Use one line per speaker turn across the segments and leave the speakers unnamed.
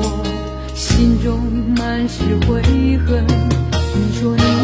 我心中满是悔恨。你说你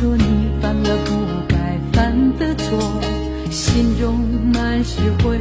说你犯了不该犯的错心中满是悔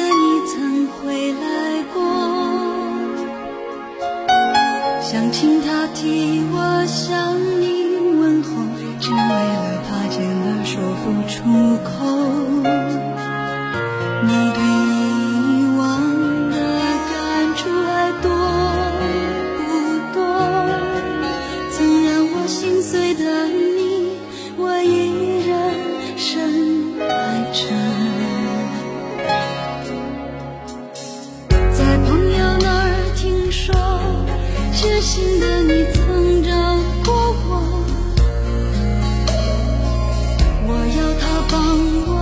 的你曾回来过，想请他替我向你问候，只为了怕见了说不出口。知心的你曾找过我，我要他帮我。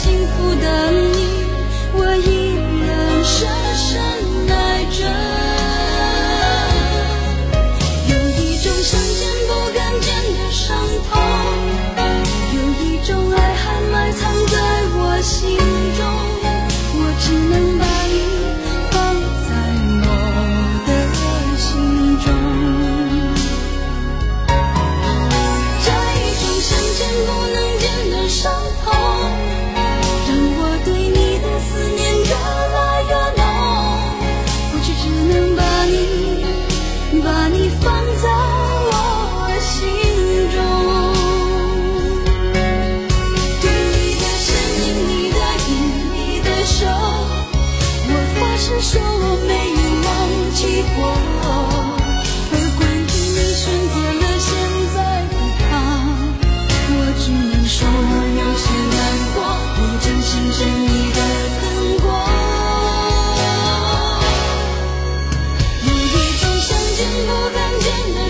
幸福的你我依然深深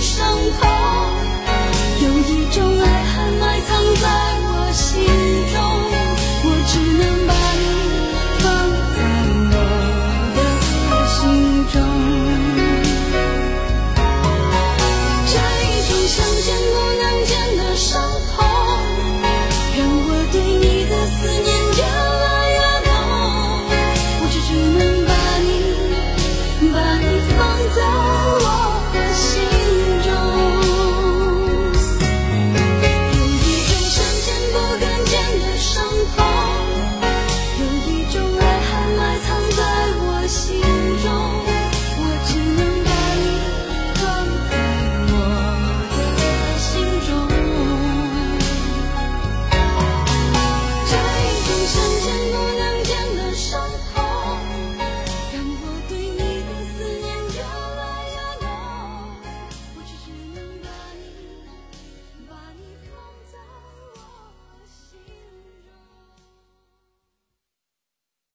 伤痛。有一种爱还埋藏在我心